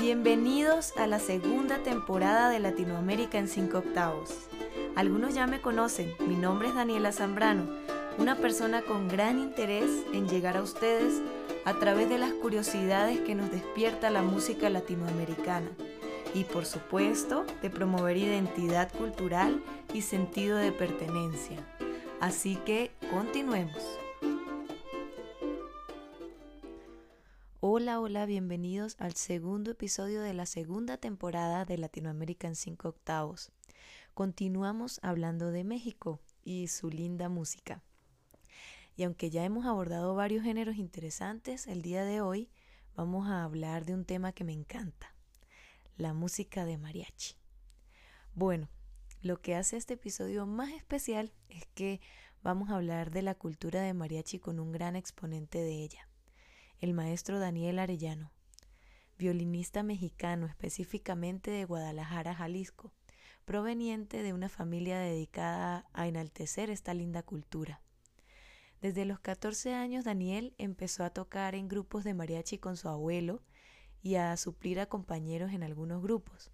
Bienvenidos a la segunda temporada de Latinoamérica en 5 octavos. Algunos ya me conocen, mi nombre es Daniela Zambrano, una persona con gran interés en llegar a ustedes a través de las curiosidades que nos despierta la música latinoamericana y por supuesto de promover identidad cultural y sentido de pertenencia. Así que continuemos. Hola, hola, bienvenidos al segundo episodio de la segunda temporada de Latinoamérica en 5 octavos. Continuamos hablando de México y su linda música. Y aunque ya hemos abordado varios géneros interesantes, el día de hoy vamos a hablar de un tema que me encanta, la música de mariachi. Bueno, lo que hace este episodio más especial es que vamos a hablar de la cultura de mariachi con un gran exponente de ella el maestro Daniel Arellano, violinista mexicano específicamente de Guadalajara, Jalisco, proveniente de una familia dedicada a enaltecer esta linda cultura. Desde los 14 años Daniel empezó a tocar en grupos de mariachi con su abuelo y a suplir a compañeros en algunos grupos.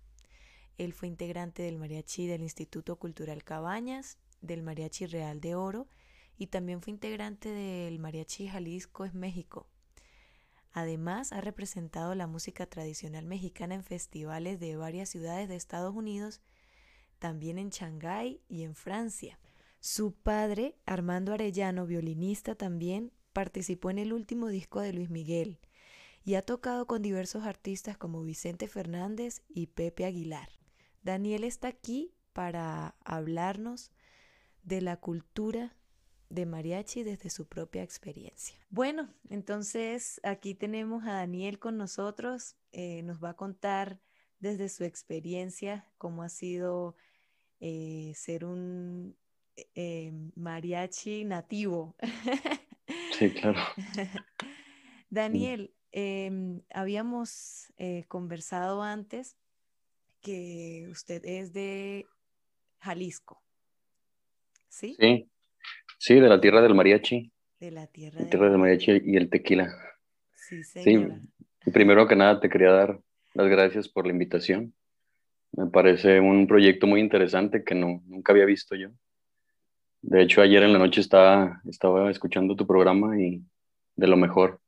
Él fue integrante del mariachi del Instituto Cultural Cabañas, del Mariachi Real de Oro y también fue integrante del Mariachi Jalisco es México, Además, ha representado la música tradicional mexicana en festivales de varias ciudades de Estados Unidos, también en Shanghái y en Francia. Su padre, Armando Arellano, violinista también, participó en el último disco de Luis Miguel y ha tocado con diversos artistas como Vicente Fernández y Pepe Aguilar. Daniel está aquí para hablarnos de la cultura de mariachi desde su propia experiencia. Bueno, entonces aquí tenemos a Daniel con nosotros, eh, nos va a contar desde su experiencia cómo ha sido eh, ser un eh, mariachi nativo. Sí, claro. Daniel, em, habíamos conversado antes que usted es de Jalisco. ¿Sí? Sí, Sí, de la tierra del mariachi. De la tierra, del mariachi y el tequila. Sí, señora. Sí, primero que nada te quería dar las gracias por la invitación. Me parece un proyecto muy interesante que no, nunca había visto yo. De hecho, ayer en la noche estaba, estaba escuchando tu programa y de lo mejor.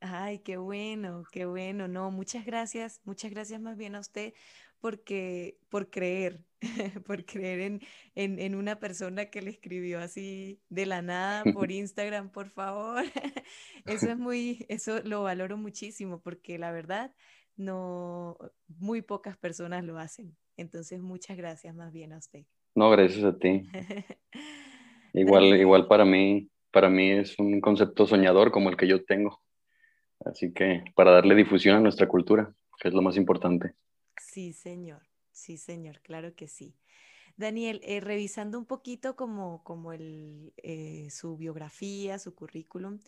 Ay, qué bueno, qué bueno. No, muchas gracias, muchas gracias más bien a usted porque, por creer, por creer en, en, en, una persona que le escribió así de la nada por Instagram, por favor. Eso es muy, eso lo valoro muchísimo porque la verdad, no, muy pocas personas lo hacen. Entonces, muchas gracias más bien a usted. No, gracias a ti. igual, igual para mí, para mí es un concepto soñador como el que yo tengo. Así que para darle difusión a nuestra cultura, que es lo más importante. Sí, señor, sí, señor, claro que sí. Daniel, eh, revisando un poquito como, como el, eh, su biografía, su currículum,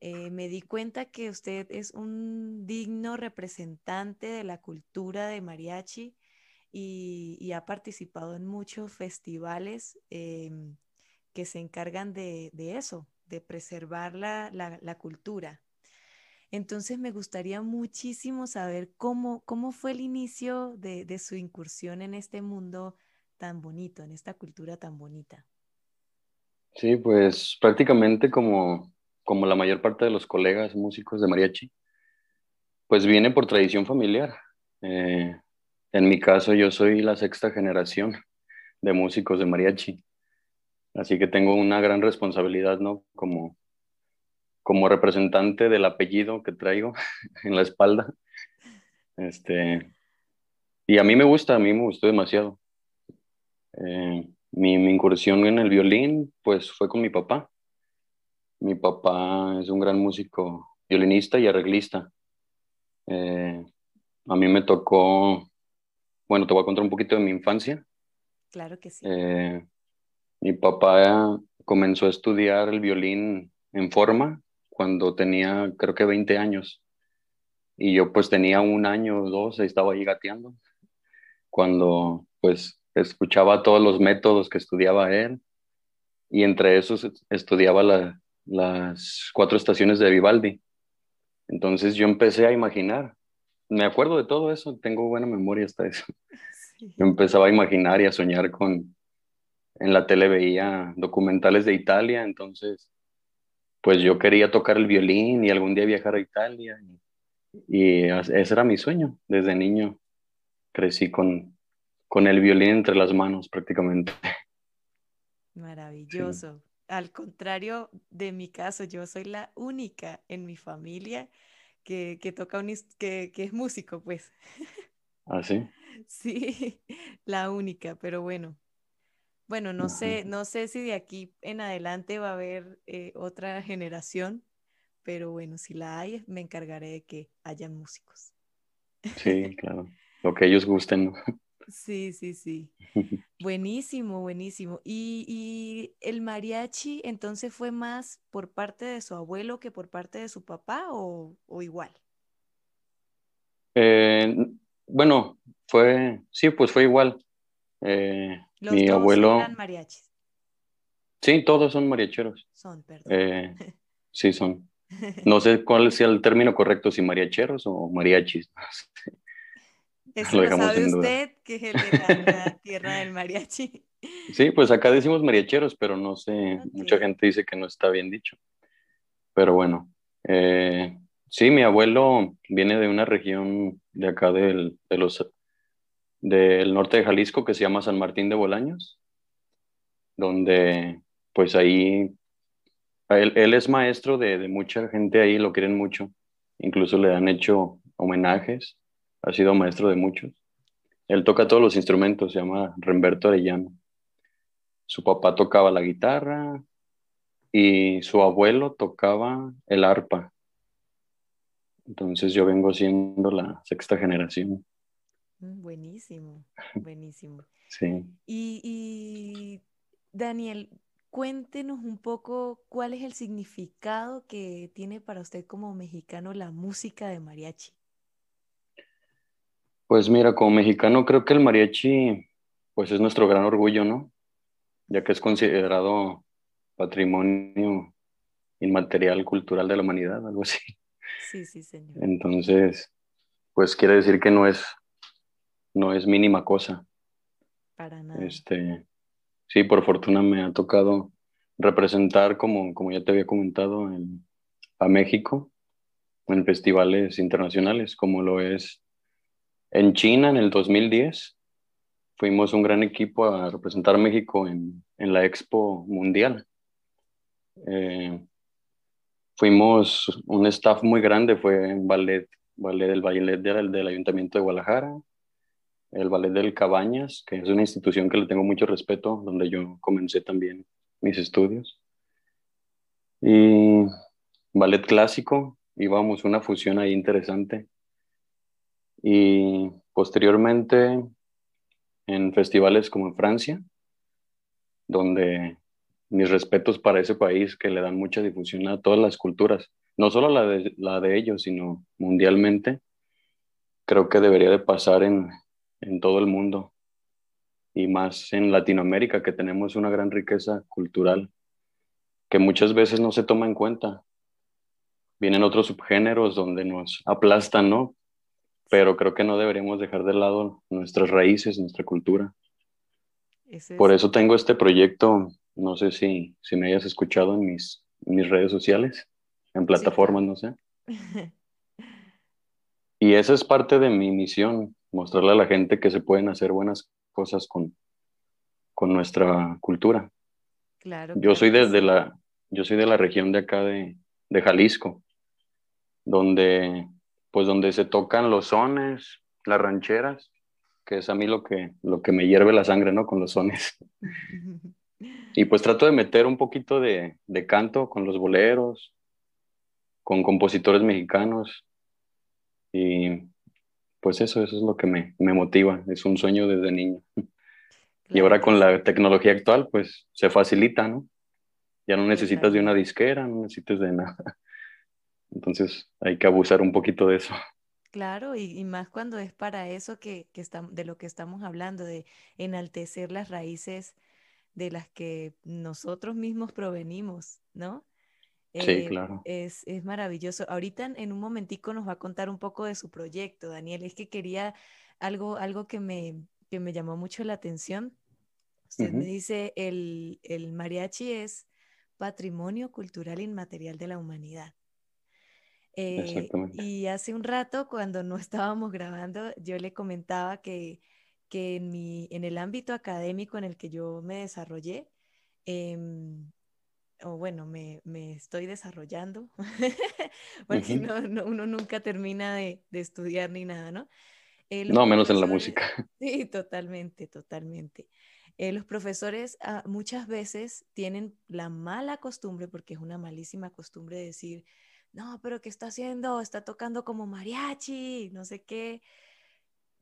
eh, me di cuenta que usted es un digno representante de la cultura de mariachi y, ha participado en muchos festivales em, que se encargan de, eso, de preservar la cultura. Entonces me gustaría muchísimo saber cómo, cómo fue el inicio de, su incursión en este mundo tan bonito, en esta cultura tan bonita. Sí, pues prácticamente como, como la mayor parte de los colegas músicos de mariachi, pues viene por tradición familiar. Eh, en mi caso yo soy la sexta generación de músicos de mariachi, así que tengo una gran responsabilidad, ¿no? Como, como representante del apellido que traigo en la espalda. Este, y a mí me gusta, a mí me gustó demasiado. Eh, mi, incursión en el violín, pues fue con mi papá. Mi papá es un gran músico, violinista y arreglista. Eh, a mí me tocó, bueno, te voy a contar un poquito de mi infancia. Claro que sí. Eh, mi papá comenzó a estudiar el violín en forma cuando tenía creo que 20 años. Y yo pues tenía un año o dos, estaba ahí gateando. Cuando pues escuchaba todos los métodos que estudiaba él y entre esos estudiaba las cuatro estaciones de Vivaldi. Entonces yo empecé a imaginar me acuerdo de todo eso, tengo buena memoria hasta eso. empezaba a imaginar y a soñar con, en la tele veía documentales de Italia, entonces, pues yo quería tocar el violín y algún día viajar a Italia. Y, ese era mi sueño. Desde niño crecí con, con el violín entre las manos prácticamente. Maravilloso. Al contrario de mi caso, yo soy la única en mi familia que, toca un, que, que es músico, pues. ¿Ah, sí? Sí, la única, pero bueno. Bueno, no sé, no sé si de aquí en adelante va a haber eh, otra generación, pero bueno, si la hay, me encargaré de que haya músicos. Sí, claro. Lo que ellos gusten. Sí, sí, sí. Buenísimo, buenísimo. ¿Y, ¿Y, el mariachi entonces fue más por parte de su abuelo que por parte de su papá o, o igual? Eh, bueno, fue, sí, pues fue igual. Eh, Los mi abuelo. Eran mariachis. Sí, todos son mariacheros. Son, perdón. Eh, sí, son. No sé cuál sea el término correcto, si mariacheros o mariachis. Eso lo, dejamos sabe usted, que es el de la, tierra del mariachi. Sí, pues acá decimos mariacheros, pero no sé, mucha gente dice que no está bien dicho. Pero bueno, eh, sí, mi abuelo viene de una región de acá del, de los, del norte de Jalisco que se llama San Martín de Bolaños, donde pues ahí, él, es maestro de, de mucha gente ahí, lo quieren mucho, incluso le han hecho homenajes ha sido maestro de muchos. Él toca todos los instrumentos, se llama Remberto Arellano. Su papá tocaba la guitarra y su abuelo tocaba el arpa. Entonces yo vengo siendo la sexta generación. Mm, buenísimo, buenísimo. sí. Y, y, Daniel, cuéntenos un poco cuál es el significado que tiene para usted como mexicano la música de mariachi. Pues mira, como mexicano creo que el mariachi pues es nuestro gran orgullo, ¿no? Ya que es considerado patrimonio inmaterial cultural de la humanidad, algo así. Sí, sí, señor. Entonces, pues quiere decir que no es no es mínima cosa. Para nada. Este, sí, por fortuna me ha tocado representar, como, como ya te había comentado, a México en festivales internacionales, como lo es en China, en el 2010, fuimos un gran equipo a representar a México en, la Expo Mundial. Eh, fuimos un staff muy grande, fue el ballet, ballet del ballet del, del Ayuntamiento de Guadalajara, el ballet del Cabañas, que es una institución que le tengo mucho respeto, donde yo comencé también mis estudios. Y ballet clásico, íbamos una fusión ahí interesante y posteriormente en festivales como en Francia, donde mis respetos para ese país que le dan mucha difusión a todas las culturas, no solo la de, la de ellos, sino mundialmente, creo que debería de pasar en, en todo el mundo y más en Latinoamérica, que tenemos una gran riqueza cultural que muchas veces no se toma en cuenta. Vienen otros subgéneros donde nos aplastan, ¿no? pero creo que no deberíamos dejar de lado nuestras raíces, nuestra cultura. Por eso tengo este proyecto, no sé si, si me hayas escuchado en mis, mis redes sociales, en plataformas, no sé. y esa es parte de mi misión, mostrarle a la gente que se pueden hacer buenas cosas con, con nuestra cultura. Claro. Yo soy desde la, yo soy de la región de acá de, de Jalisco, donde pues donde se tocan los sones, las rancheras, que es a mí lo que, lo que me hierve la sangre, ¿no? Con los sones. y pues trato de meter un poquito de, de canto con los boleros, con compositores mexicanos. Y pues eso, eso es lo que me, me motiva, es un sueño desde niño. y ahora con la tecnología actual, pues se facilita, ¿no? Ya no necesitas de una disquera, no necesitas de nada. Entonces hay que abusar un poquito de eso. Claro, y, más cuando es para eso que, que de lo que estamos hablando, de enaltecer las raíces de las que nosotros mismos provenimos, ¿no? Sí, Eh, claro. es, es maravilloso. Ahorita en, un momentico nos va a contar un poco de su proyecto, Daniel. Es que quería algo, algo que me, que me llamó mucho la atención. Usted me dice, el, el mariachi es patrimonio cultural inmaterial de la humanidad. Eh, y hace un rato, cuando no estábamos grabando, yo le comentaba que, que en mi, en el ámbito académico en el que yo me desarrollé, em, o bueno, me, me estoy desarrollando, porque no, no- uno nunca termina de, de estudiar ni nada, ¿no? Eh, No, menos en la música. sí, totalmente, totalmente. Eh, los profesores ah, muchas veces tienen la mala costumbre, porque es una malísima costumbre de decir, no, pero ¿qué está haciendo? Está tocando como mariachi, no sé qué.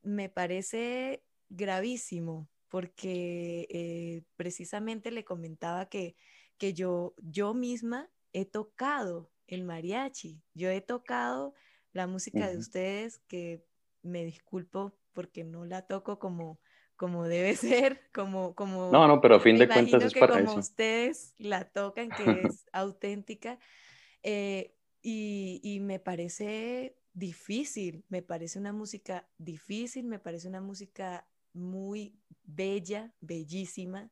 Me parece gravísimo, porque eh, precisamente le comentaba que, que yo, yo misma he tocado el mariachi, yo he tocado la música de ustedes que me disculpo porque no la toco como, como debe ser, como, No, como no, pero a fin de cuentas es que para como eso. ustedes la tocan, que es auténtica. eh, y, y me parece difícil, me parece una música difícil, me parece una música muy bella, bellísima,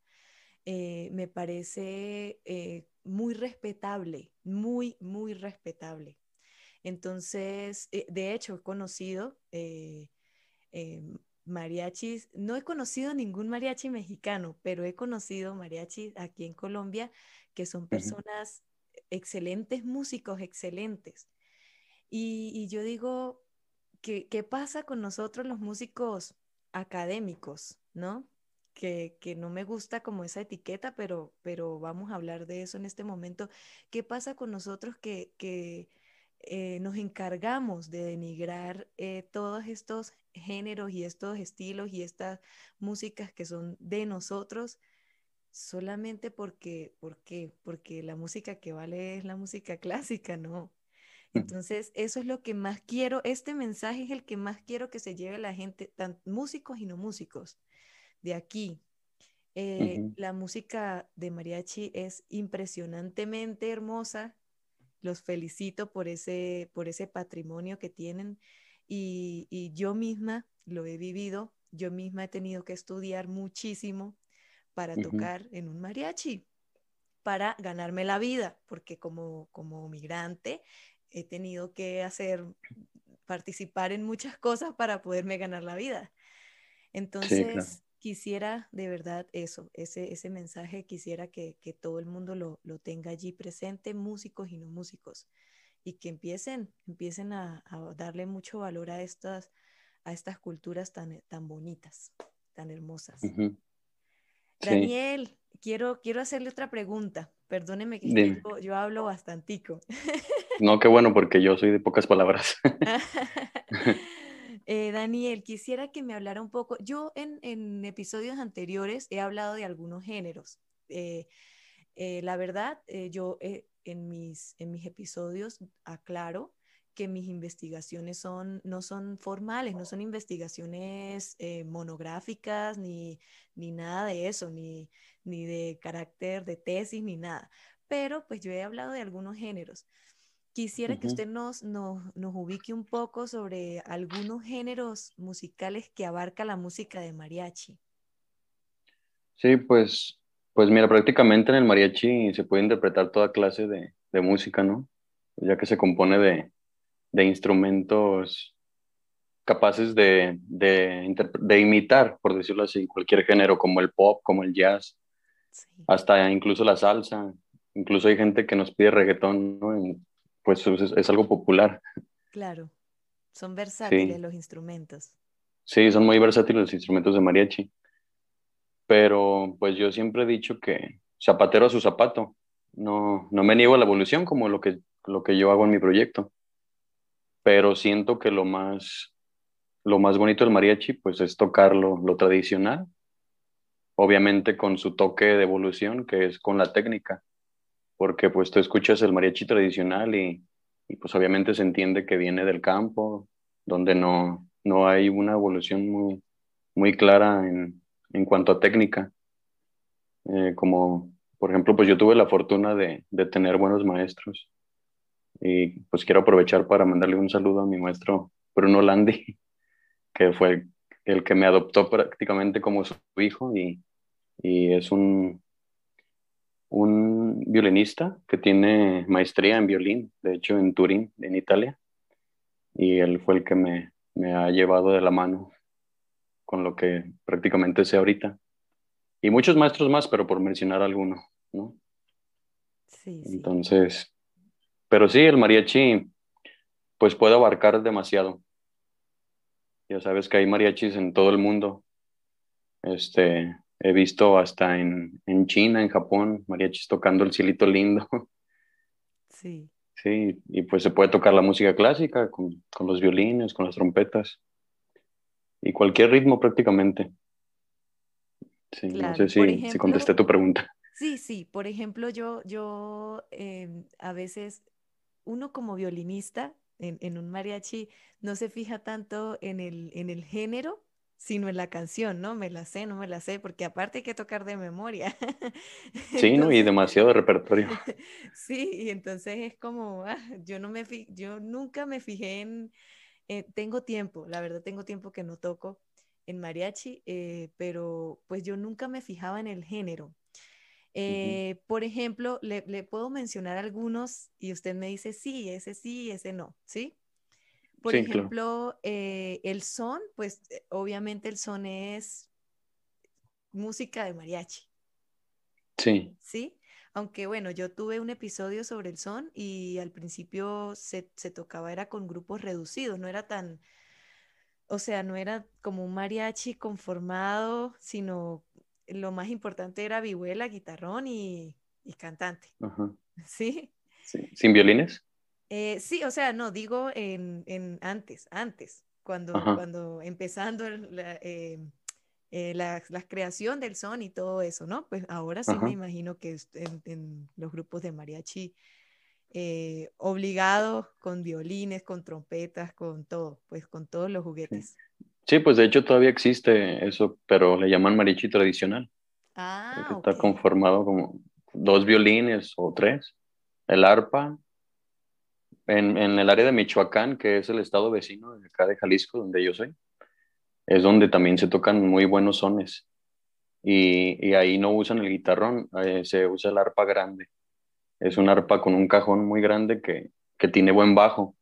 eh, me parece eh, muy respetable, muy, muy respetable. Entonces, eh, de hecho, he conocido mariachis, no he conocido ningún mariachi mexicano, pero he conocido mariachis aquí en Colombia que son personas excelentes músicos, excelentes. Y, y yo digo, ¿qué, ¿qué pasa con nosotros los músicos académicos, ¿no? Que, que no me gusta como esa etiqueta, pero, pero vamos a hablar de eso en este momento. ¿Qué pasa con nosotros que, que eh, nos encargamos de denigrar eh, todos estos géneros y estos estilos y estas músicas que son de nosotros solamente porque, porque, porque la música que vale es la música clásica, ¿no? ujú, Entonces, eso es lo que más quiero, este mensaje es el que más quiero que se lleve la gente, tan músicos y no músicos, de aquí. Eh, la música de mariachi es impresionantemente hermosa. Los felicito por ese, por ese patrimonio que tienen y, y yo misma lo he vivido. Yo misma he tenido que estudiar muchísimo para tocar en un mariachi para ganarme la vida, porque como, como migrante he tenido que hacer, participar en muchas cosas para poderme ganar la vida. Sí, claro. Quisiera de verdad eso, ese, ese mensaje, quisiera que, que todo el mundo lo, lo, tenga allí presente, músicos y no músicos, y que empiecen, empiecen a, a darle mucho valor a estas, a estas culturas tan, tan bonitas, tan hermosas. Ujú, Sí, Daniel, quiero, quiero hacerle otra pregunta. Perdóneme que yo, yo hablo bastantico. No, qué bueno, porque yo soy de pocas palabras. Eh, Daniel, quisiera que me hablara un poco. Yo en, episodios anteriores he hablado de algunos géneros. Eh, eh, la verdad, yo en, mis, episodios aclaro que mis investigaciones no son formales, no son investigaciones monográficas ni, ni nada de eso, ni, ni de carácter de tesis, ni nada. Pero pues yo he hablado de algunos géneros. Quisiera que usted nos, nos, nos ubique un poco sobre algunos géneros musicales que abarca la música de mariachi. Sí, pues, pues mira, prácticamente en el mariachi se puede interpretar toda clase de, de música, ¿no? Ya que se compone de, de instrumentos capaces de, de, imitar, por decirlo así, cualquier género, como el pop, como el jazz, Sí, hasta incluso la salsa. Incluso hay gente que nos pide reggaetón, ¿no? Y, pues es, es algo popular. claro, son versátiles Sí, los instrumentos. sí, son muy versátiles los instrumentos de mariachi. Pero pues yo siempre he dicho que zapatero a su zapato. No, no me niego a la evolución como lo que, lo que yo hago en mi proyecto. Pero siento que lo más, lo más bonito del mariachi pues es tocar lo, lo tradicional, obviamente con su toque de evolución, que es con la técnica. Porque pues tú escuchas el mariachi tradicional y, y pues obviamente se entiende que viene del campo, donde no, no hay una evolución muy, muy clara en, en cuanto a técnica. eh, como por ejemplo, pues yo tuve la fortuna de, de tener buenos maestros y pues quiero aprovechar para mandarle un saludo a mi maestro Bruno Landi, que fue el que me adoptó prácticamente como su hijo y, y es un, un violinista que tiene maestría en violín, de hecho en Turín, en Italia, y él fue el que me, me ha llevado de la mano con lo que prácticamente sé ahorita. Y muchos maestros más, pero por mencionar alguno, ¿no? Sí, sí. Entonces, pero sí, el mariachi, pues puede abarcar demasiado. Ya sabes que hay mariachis en todo el mundo. Este, he visto hasta en, en China, en Japón, mariachis tocando el cielito lindo. Sí. Sí, y pues se puede tocar la música clásica con, con los violines, con las trompetas y cualquier ritmo prácticamente. Sí, no Claro. sé Por si, si contesté ejemplo, tu pregunta. sí, sí. Por ejemplo, yo, yo em, a veces, uno como violinista en, en un mariachi no se fija tanto en el, en el género, sino en la canción, ¿no? Me la sé, no me la sé, porque aparte hay que tocar de memoria. Sí, ¿no? Y Entonces, demasiado repertorio. sí, y entonces es como, ah, yo no me yo nunca me fijé en, eh, tengo tiempo, la verdad tengo tiempo que no toco en mariachi, eh, pero pues yo nunca me fijaba en el género. Eh, por ejemplo, le, le puedo mencionar algunos y usted me dice sí, ese sí, ese no, ¿sí? Por Sí, claro. ejemplo, eh, el son, pues eh, obviamente el son es música de mariachi, Sí. ¿sí? Aunque bueno, yo tuve un episodio sobre el son y al principio se, se tocaba, era con grupos reducidos, no era tan, o sea, no era como un mariachi conformado, sino lo más importante era vihuela, guitarrón y, y cantante, Ajá. ¿sí? Sí. ¿Sin violines? Eh, sí, o sea, no, digo en, en antes, antes, cuando, Ajá. cuando empezando la, eh, eh, la, la creación del son y todo eso, ¿no? Pues ahora sí me Ajá. imagino que en, en los grupos de mariachi eh, obligados con violines, con trompetas, con todo, pues con todos los juguetes. Sí, pues de hecho todavía existe eso, pero le llaman mariachi tradicional, Ah, que ok. está conformado como dos violines o tres, el arpa, en, en el área de Michoacán, que es el estado vecino de acá de Jalisco, donde yo soy, es donde también se tocan muy buenos sones. Y, y ahí no usan el guitarrón, eh, se usa el arpa grande. Es un arpa con un cajón muy grande que, que tiene buen bajo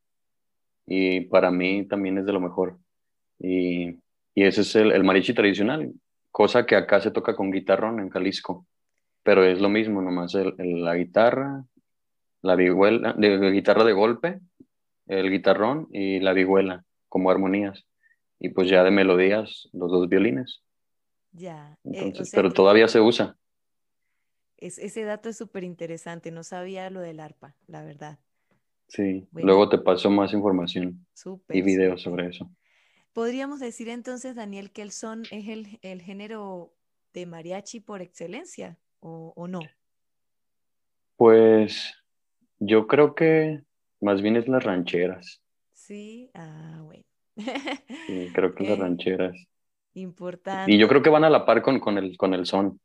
y para mí también es de lo mejor. Y, y ese es el, el mariachi tradicional, cosa que acá se toca con guitarrón en Jalisco, pero es lo mismo, nomás el, el- la guitarra, la vihuela, de, de guitarra de golpe, el guitarrón y la vihuela como armonías. Y pues ya de melodías, los dos violines. Ya, eh, o Entonces, sea pero todavía se usa. es, ese dato es súper interesante, no sabía lo del arpa, la verdad. Sí, Bueno, luego te paso más información y videos sobre eso. Podríamos decir entonces, Daniel, que el son es el, el género de mariachi por excelencia, ¿o, o no? Pues yo creo que más bien es las rancheras. Sí, ah, bueno. Sí, creo que las rancheras. Y yo importante. creo que van a la par con, con el, con el son,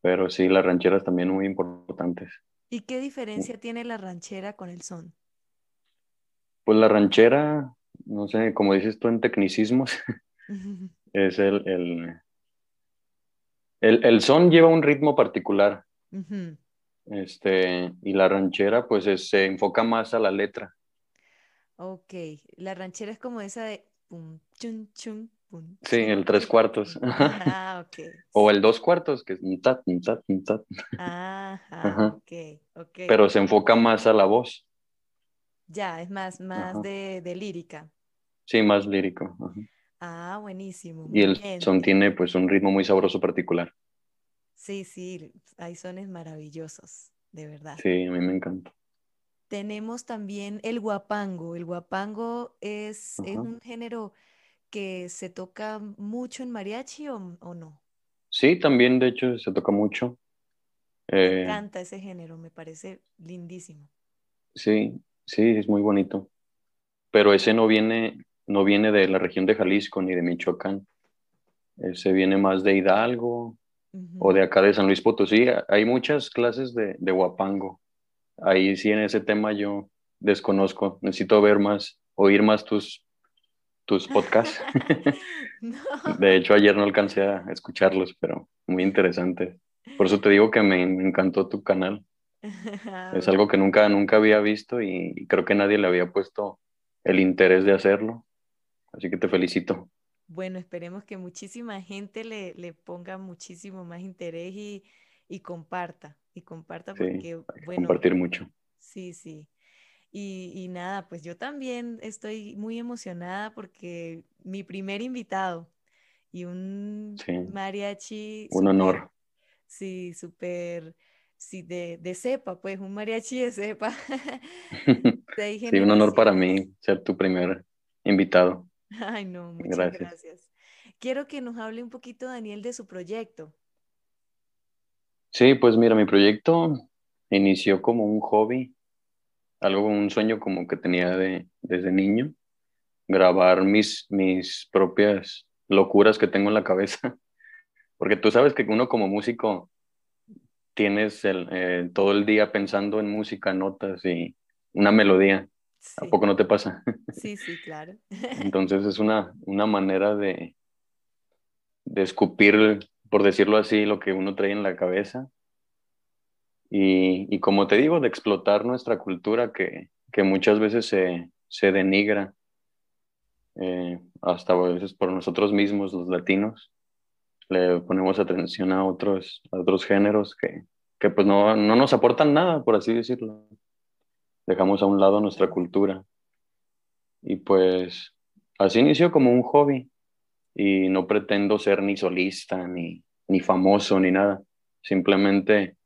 pero sí, las rancheras también muy importantes. ¿Y qué diferencia tiene la ranchera con el son? Pues la ranchera, no sé, como dices tú en tecnicismos, es el, el, el, el son lleva un ritmo particular. Este, y la ranchera pues es- se enfoca más a la letra. Ok, la ranchera es como esa de pum, chun, chun, pum, Sí, el tres cuartos. Ajá, ok. O el dos cuartos, que es un tat, un tat, tat. Ajá, Ajá. ok, ok. Pero se enfoca más a la voz. Ya, es más, más de, de lírica. Sí, más lírico. Ajá. Ah, buenísimo, Y el bien. son tiene pues un ritmo muy sabroso particular. Sí, sí, hay sones maravillosos, de verdad. Sí, a mí me encanta. Tenemos también el guapango. El guapango es, es un género que se toca mucho en mariachi o, o no. Sí, también de hecho se toca mucho. Me Eh, encanta ese género, me parece lindísimo. sí, sí, es muy bonito. Pero ese no viene, no viene de la región de Jalisco ni de Michoacán. Ese viene más de Hidalgo, o de acá de San Luis Potosí. Hay muchas clases de, de guapango. Ahí sí en ese tema yo desconozco. Necesito ver más, oír más tus, tus podcasts. De hecho, ayer no alcancé a escucharlos, pero muy interesante. Por eso te digo que me, encantó tu canal. es algo que nunca, nunca había visto y creo que nadie le había puesto el interés de hacerlo. Así que te felicito. Bueno, esperemos que muchísima gente le, le ponga muchísimo más interés y, y comparta. Y comparta porque, bueno. Compartir mucho. Sí, sí. Y, y, nada, pues yo también estoy muy emocionada porque mi primer invitado y un mariachi. Un honor. Sí, súper, sí, de, de cepa, pues un mariachi de cepa. sí, un honor para mí ser tu primer invitado. Ay, no, muchas gracias. Quiero que nos hable un poquito, Daniel, de su proyecto. Sí, pues mira, mi proyecto inició como un hobby, algo, un sueño como que tenía de, desde niño, grabar mis, mis propias locuras que tengo en la cabeza, porque tú sabes que uno como músico tienes el, eh, todo el día pensando en música, notas y una melodía. ¿A poco no te pasa? Sí, sí, claro. Entonces es una, una manera de, de escupir, por decirlo así, lo que uno trae en la cabeza. Y, y como te digo, de explotar nuestra cultura que, que muchas veces se, se denigra, eh, hasta a veces por nosotros mismos, los latinos. Le ponemos atención a otros, a otros géneros que, que pues no, no nos aportan nada, por así decirlo dejamos a un lado nuestra cultura. Y pues así inició como un hobby y no pretendo ser ni solista, ni, ni famoso, ni nada. Simplemente,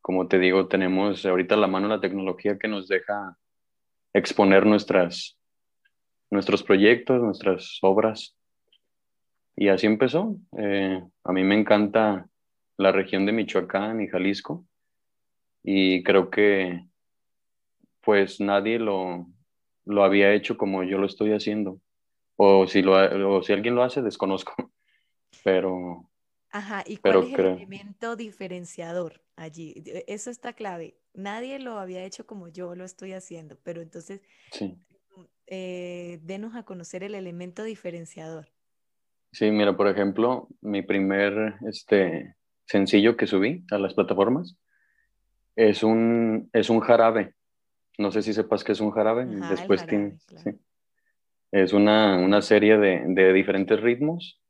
como te digo, tenemos ahorita la mano la tecnología que nos deja exponer nuestras, nuestros proyectos, nuestras obras. Y así empezó. Eh, a mí me encanta la región de Michoacán y Jalisco y creo que pues nadie lo, lo había hecho como yo lo estoy haciendo. O si, lo, o si alguien lo hace, desconozco. Pero... Ajá, ¿y cuál es el elemento diferenciador allí? E, eso está clave. Nadie lo había hecho como yo lo estoy haciendo, pero entonces sí. eh, denos a conocer el elemento diferenciador. Sí, mira, por ejemplo, mi primer este, sencillo que subí a las plataformas es un, es un jarabe no sé si sepas que es un jarabe. Después Es una, una serie de, de, diferentes ritmos.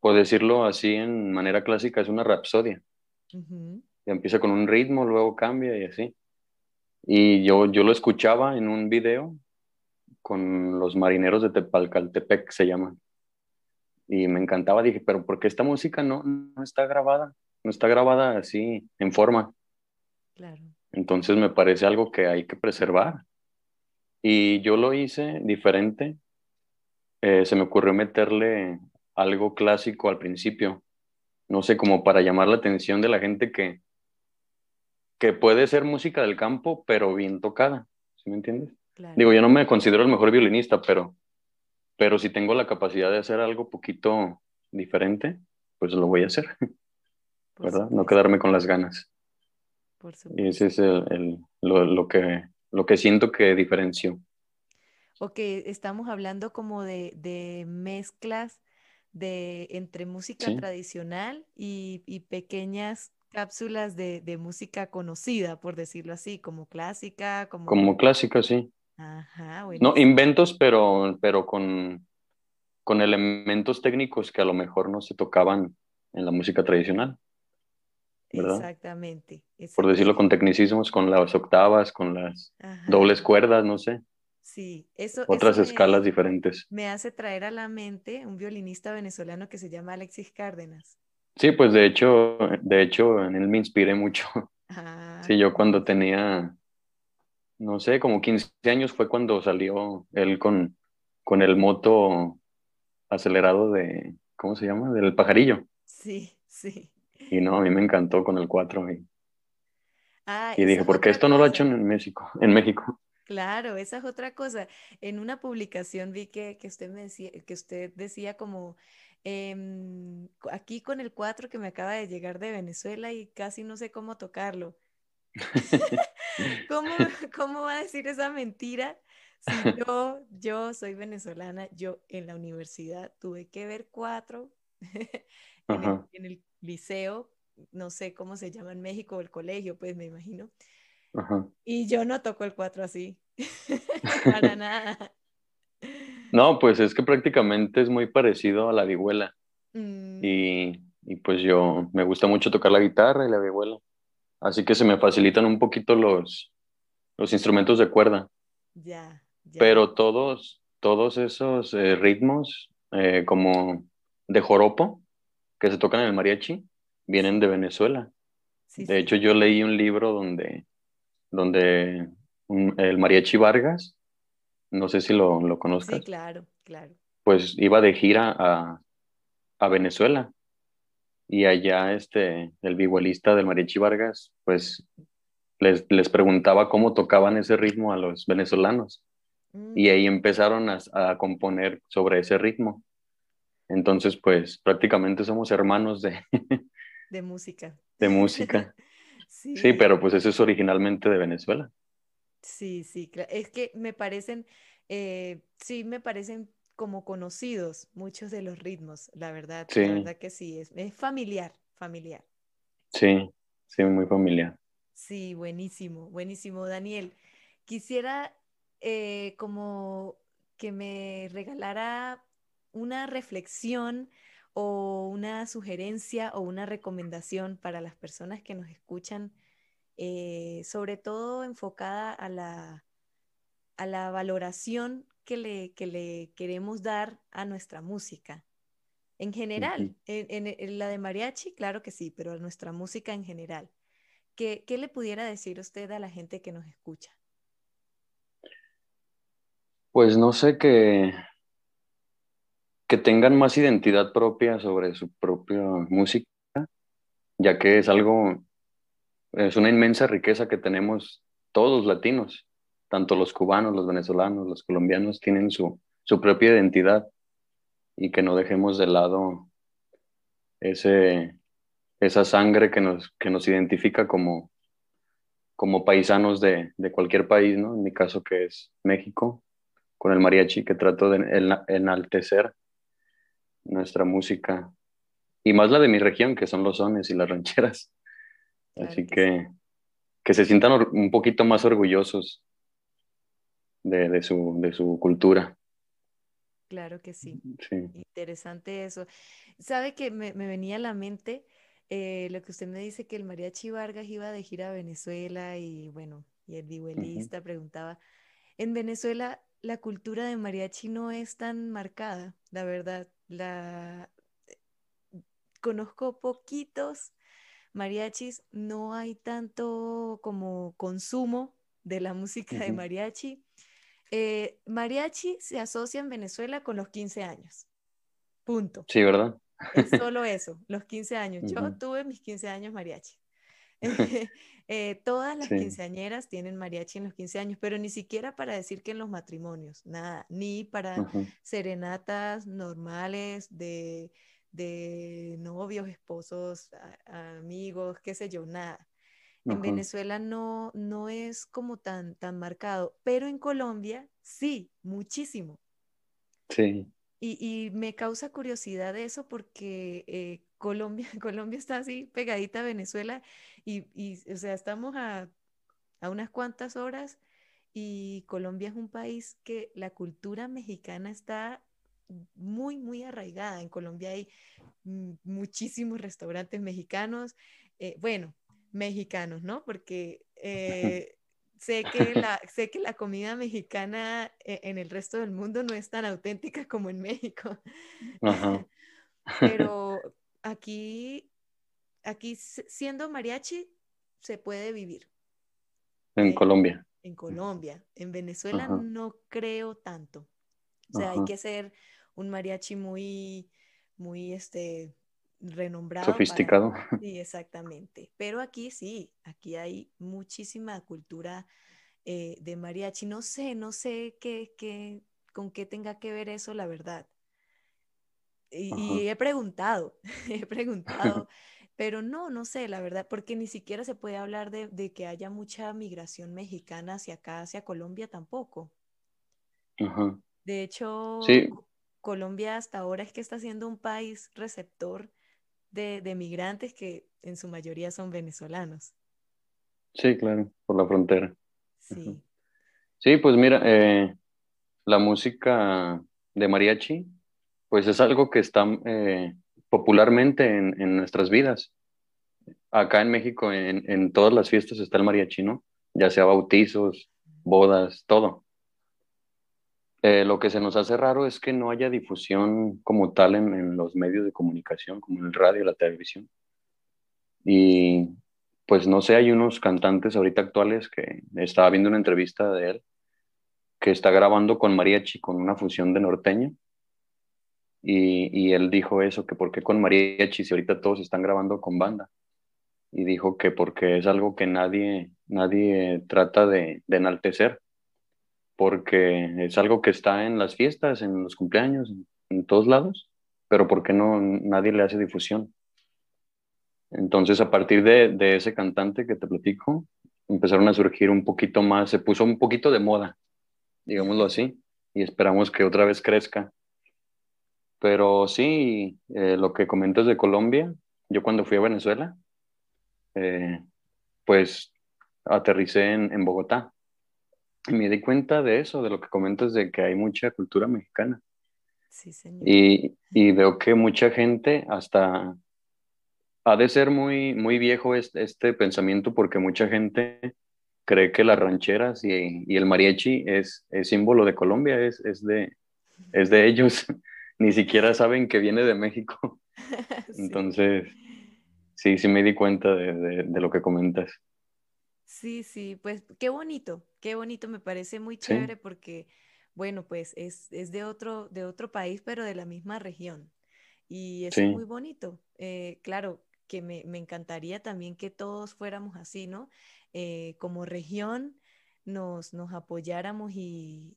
Por decirlo así en manera clásica, es una rapsodia. Empieza con un ritmo, luego cambia y así. Y yo, yo lo escuchaba en un video con los marineros de Tepalcaltepec, se llaman. Y me encantaba, dije, pero ¿por qué esta música no, no está grabada? No está grabada así, en forma. Claro. Entonces me parece algo que hay que preservar. Y yo lo hice diferente. Eh, se me ocurrió meterle algo clásico al principio. No sé, como para llamar la atención de la gente que, que puede ser música del campo, pero bien tocada. ¿Sí me entiendes? Digo, yo no me considero el mejor violinista, pero, pero si tengo la capacidad de hacer algo poquito diferente, pues lo voy a hacer. ¿Verdad? No quedarme con las ganas. Y ese es el, lo, que, lo que siento que diferenció. Ok, estamos hablando como de, mezclas de, entre música tradicional y, pequeñas cápsulas de, música conocida, por decirlo así, como clásica. Como, como clásica, sí. Ajá, No, inventos, pero, pero con, con elementos técnicos que a lo mejor no se tocaban en la música tradicional. Exactamente, Por decirlo con tecnicismos, con las octavas, con las dobles cuerdas, no sé. Sí, eso. Otras escalas diferentes. Me hace traer a la mente un violinista venezolano que se llama Alexis Cárdenas. Sí, pues de hecho, de hecho, en él me inspiré mucho. Ah, sí, yo cuando tenía, no sé, como 15 años fue cuando salió él con, con el moto acelerado de, ¿cómo se llama? Del pajarillo. Sí, sí. Y no, a mí me encantó con el 4. Y, ah, y dije, ¿por qué esto no lo ha hecho en México? En México. Claro, esa es otra cosa. En una publicación vi que, que usted me decía, que usted decía como Em, aquí con el 4 que me acaba de llegar de Venezuela y casi no sé cómo tocarlo. ¿Cómo, ¿Cómo va a decir esa mentira? Si yo, yo soy venezolana, yo en la universidad tuve que ver cuatro en, el, en, el, liceo, no sé cómo se llama en México, el colegio, pues me imagino. Ajá. Y yo no toco el cuatro así, para nada. No, pues es que prácticamente es muy parecido a la vihuela. Mm. Y, y, pues yo me gusta mucho tocar la guitarra y la vihuela. Así que se me facilitan un poquito los, los instrumentos de cuerda. Ya, Pero todos, todos esos eh, ritmos, eh, como de joropo, que se tocan en el mariachi, vienen de Venezuela. de hecho, yo leí un libro donde, donde el mariachi Vargas no sé si lo, lo conozcas. Sí, claro, claro. Pues iba de gira a, a Venezuela y allá este, el vihuelista del Mariachi Vargas, pues les, les, preguntaba cómo tocaban ese ritmo a los venezolanos. Y ahí mm. empezaron a, a, componer sobre ese ritmo. Entonces, pues prácticamente somos hermanos de... de música. De música. sí. sí, pero pues eso es originalmente de Venezuela. Sí, sí, es que me parecen, eh, sí, me parecen como conocidos muchos de los ritmos, la verdad, la verdad que sí, es, es familiar, familiar. Sí, sí, muy familiar. Sí, buenísimo, buenísimo, Daniel. Quisiera eh, como que me regalara una reflexión o una sugerencia o una recomendación para las personas que nos escuchan eh, sobre todo enfocada a la, a la valoración que le, que le queremos dar a nuestra música. En general, en, la de mariachi, claro que sí, pero a nuestra música en general. ¿Qué, ¿Qué le pudiera decir usted a la gente que nos escucha? Pues no sé, que, que tengan más identidad propia sobre su propia música, ya que es algo es una inmensa riqueza que tenemos todos latinos, tanto los cubanos, los venezolanos, los colombianos, tienen su, su propia identidad y que no dejemos de lado ese, esa sangre que nos, que nos identifica como, como paisanos de, de, cualquier país, ¿no? En mi caso que es México, con el mariachi que trato de enaltecer nuestra música y más la de mi región, que son los sones y las rancheras. Así que, que se sientan un poquito más orgullosos de, de, su, de su cultura. Claro que sí. Interesante eso. ¿Sabe que me, me venía a la mente eh, lo que usted me dice que el mariachi Vargas iba de gira a Venezuela y bueno, y el vihuelista preguntaba, en Venezuela la cultura de mariachi no es tan marcada, la verdad. La... Conozco poquitos mariachis, no hay tanto como consumo de la música de mariachi. Eh, mariachi se asocia en Venezuela con los 15 años. Punto. Sí, ¿verdad? Es solo eso, los 15 años. Yo tuve mis 15 años mariachi. Eh, todas las quinceañeras tienen mariachi en los 15 años, pero ni siquiera para decir que en los matrimonios, nada, ni para serenatas normales de de novios, esposos, amigos, qué sé yo, nada. En Venezuela no, no es como tan, tan marcado, pero en Colombia sí, muchísimo. Sí. Y, y me causa curiosidad eso porque eh, Colombia, Colombia está así pegadita a Venezuela y, y, o sea, estamos a, a unas cuantas horas y Colombia es un país que la cultura mexicana está muy, muy arraigada. En Colombia hay muchísimos restaurantes mexicanos, eh, bueno, mexicanos, ¿no? Porque eh, sé, que la, sé que la comida mexicana eh, en el resto del mundo no es tan auténtica como en México. Pero aquí, aquí siendo mariachi, se puede vivir. En Colombia. En Colombia. En Venezuela no creo tanto. O sea, hay que ser un mariachi muy, muy, este, renombrado. Sofisticado. Sí, exactamente. Pero aquí sí, aquí hay muchísima cultura eh, de mariachi. No sé, no sé qué, qué, con qué tenga que ver eso, la verdad. Y, he preguntado, he preguntado, pero no, no sé, la verdad, porque ni siquiera se puede hablar de, que haya mucha migración mexicana hacia acá, hacia Colombia tampoco. De hecho, Colombia hasta ahora es que está siendo un país receptor de, de migrantes que en su mayoría son venezolanos. Sí, claro, por la frontera. Sí. Sí, pues mira, eh, la música de mariachi, pues es algo que está eh, popularmente en, nuestras vidas. Acá en México, en, todas las fiestas está el mariachi, ¿no? Ya sea bautizos, bodas, todo. Eh, lo que se nos hace raro es que no haya difusión como tal en, en los medios de comunicación, como en el radio, la televisión. Y pues no sé, hay unos cantantes ahorita actuales que estaba viendo una entrevista de él que está grabando con mariachi, con una fusión de norteño. Y, y, él dijo eso, que por qué con mariachi si ahorita todos están grabando con banda. Y dijo que porque es algo que nadie, nadie trata de, de enaltecer, porque es algo que está en las fiestas, en los cumpleaños, en, en todos lados, pero porque no nadie le hace difusión. Entonces, a partir de, de, ese cantante que te platico, empezaron a surgir un poquito más, se puso un poquito de moda digámoslo así, y esperamos que otra vez crezca. Pero sí, eh, lo que comentas de Colombia, yo cuando fui a Venezuela, eh, pues aterricé en, en, Bogotá y me di cuenta de eso, de lo que comentas de que hay mucha cultura mexicana. Sí, señor. Y, y veo que mucha gente hasta ha de ser muy, muy viejo este, este pensamiento porque mucha gente cree que las rancheras y, y el mariachi es, es, símbolo de Colombia, es, es, de, es de ellos. Ni siquiera saben que viene de México. Entonces, sí, sí me di cuenta de, de, lo que comentas. Sí, sí, pues qué bonito, qué bonito, me parece muy chévere porque, bueno, pues es, es, de, otro, de otro país, pero de la misma región. Y eso es muy bonito. Eh, claro, que me, me, encantaría también que todos fuéramos así, ¿no? Eh, como región nos, nos apoyáramos y,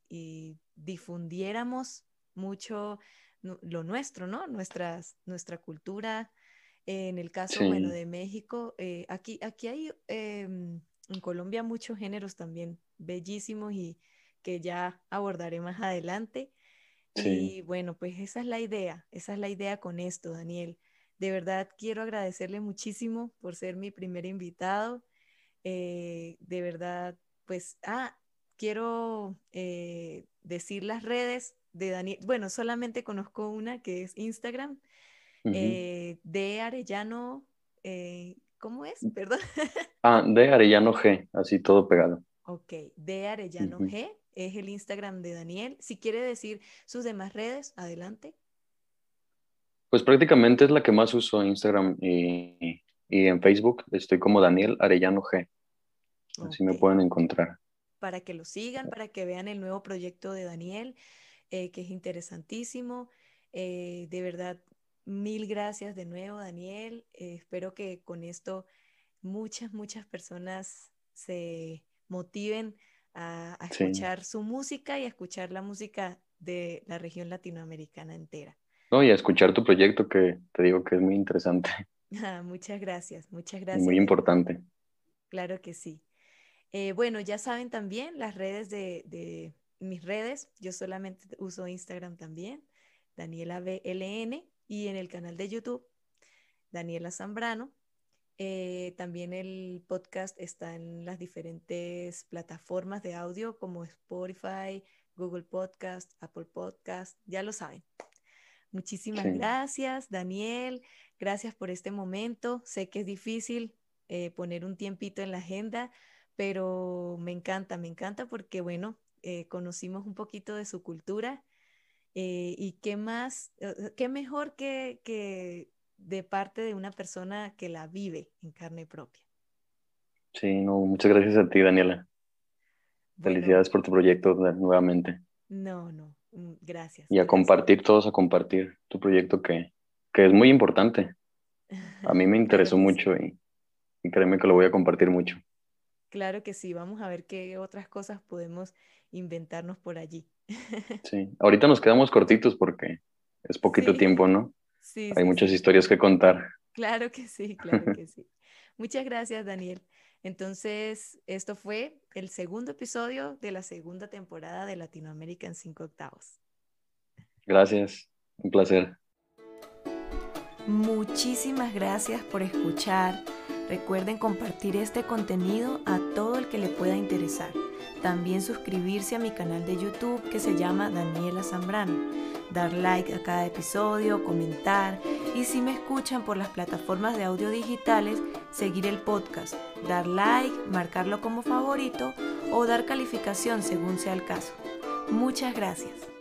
difundiéramos mucho lo nuestro, ¿no? Nuestras, nuestra cultura. en el caso, bueno, de México, eh, aquí, aquí hay em, en Colombia muchos géneros también bellísimos y que ya abordaré más adelante. Y bueno, pues esa es la idea, esa es la idea con esto, Daniel. De verdad quiero agradecerle muchísimo por ser mi primer invitado. Eh, de verdad, pues, ah, quiero eh, decir las redes de Daniel. Bueno, solamente conozco una que es Instagram, eh, de Arellano, ¿cómo es? Perdón. ah, de Arellano G, así todo pegado. Ok, de Arellano G es el Instagram de Daniel. Si quiere decir sus demás redes, adelante. Pues prácticamente es la que más uso, Instagram y, y en Facebook estoy como Daniel Arellano G. Así me pueden encontrar. Para que lo sigan, para que vean el nuevo proyecto de Daniel, eh, que es interesantísimo. Eh, de verdad, mil gracias de nuevo, Daniel. Eh, espero que con esto muchas, muchas personas se motiven a, escuchar su música y a escuchar la música de la región latinoamericana entera. No, y a escuchar tu proyecto que te digo que es muy interesante. Ah, muchas gracias, muchas gracias. Muy importante. Claro que sí. Eh, bueno, ya saben también las redes de, mis redes. Yo solamente uso Instagram también, Daniela BLN, y en el canal de YouTube, Daniela Zambrano. Eh, también el podcast está en las diferentes plataformas de audio como Spotify, Google Podcast, Apple Podcast, ya lo saben. Muchísimas gracias, Daniel. Gracias por este momento. Sé que es difícil eh, poner un tiempito en la agenda, pero me encanta, me encanta porque, bueno, eh, conocimos un poquito de su cultura eh, y qué más, eh, qué mejor que, que, de parte de una persona que la vive en carne propia. Sí, no, muchas gracias a ti, Daniela. Felicidades por tu proyecto nuevamente. No, no, mm, gracias. Y a compartir todos, a compartir tu proyecto que, que es muy importante. A mí me interesó mucho y, y créeme que lo voy a compartir mucho. Claro que sí, vamos a ver qué otras cosas podemos inventarnos por allí. Sí, ahorita nos quedamos cortitos porque es poquito tiempo, ¿no? Sí. Hay muchas historias que contar. Claro que sí, claro que sí. Muchas gracias, Daniel. Entonces, esto fue el segundo episodio de la segunda temporada de Latinoamérica en cinco octavos. Gracias, un placer. Muchísimas gracias por escuchar. Recuerden compartir este contenido a todo el que le pueda interesar. También suscribirse a mi canal de YouTube que se llama Daniela Zambrano. Dar like a cada episodio, comentar y si me escuchan por las plataformas de audio digitales, seguir el podcast, dar like, marcarlo como favorito o dar calificación según sea el caso. Muchas gracias.